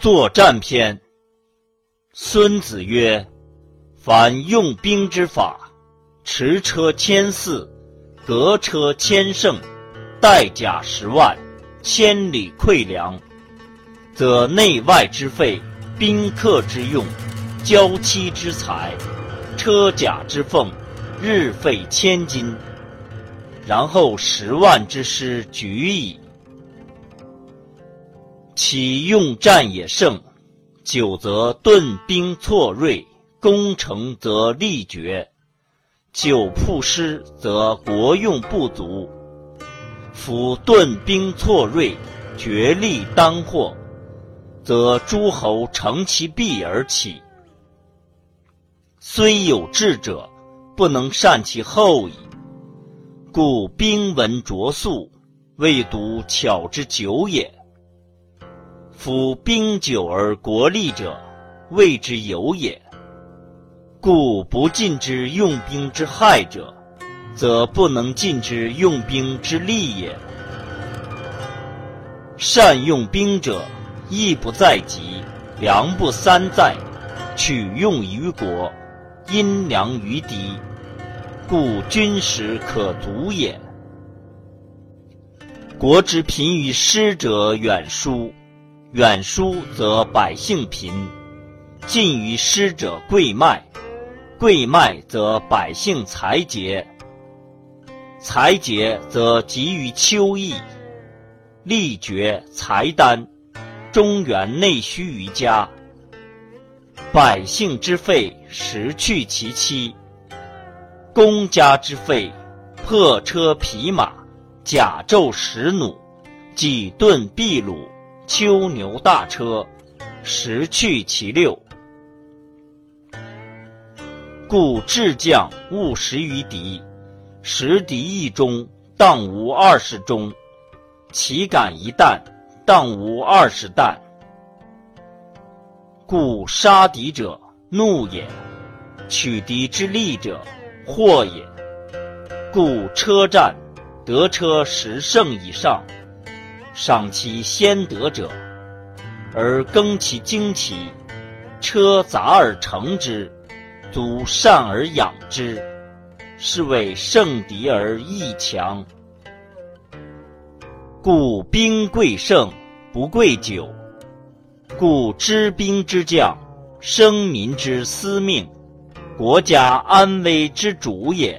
作战篇。孙子曰：“凡用兵之法，驰车千驷，革车千乘，带甲十万，千里馈粮，则内外之费，宾客之用，交期之财，车甲之奉，日费千金。然后十万之师举矣。其用战也胜，久则顿兵错锐，攻城则力绝；久铺师，则国用不足。夫顿兵错锐，绝力当获，则诸侯乘其弊而起。虽有智者，不能善其后矣。故兵文拙速，未独巧之久也。夫兵久而国利者，谓之有也。故不尽之用兵之害者，则不能尽之用兵之利也。善用兵者，义不在己，粮不三在，取用于国，因粮于敌，故军食可足也。国之贫于师者远疏。远疏则百姓贫，近于师者贵卖，贵卖则百姓财竭，财竭则急于秋意，力绝财单，中原内需于家，百姓之费食去其妻，公家之费破车匹马，甲胄石弩，戟盾秘鲁。秋牛大车，十去其六。故智将勿食于敌，食敌一中，当无二十中；其敢一弹，当无二十弹。故杀敌者怒也，取敌之利者祸也。故车战，得车十胜以上。赏其先得者，而更其精奇，车杂而成之，足善而养之，是谓胜敌而益强。故兵贵胜，不贵久。故知兵之将，生民之司命，国家安危之主也。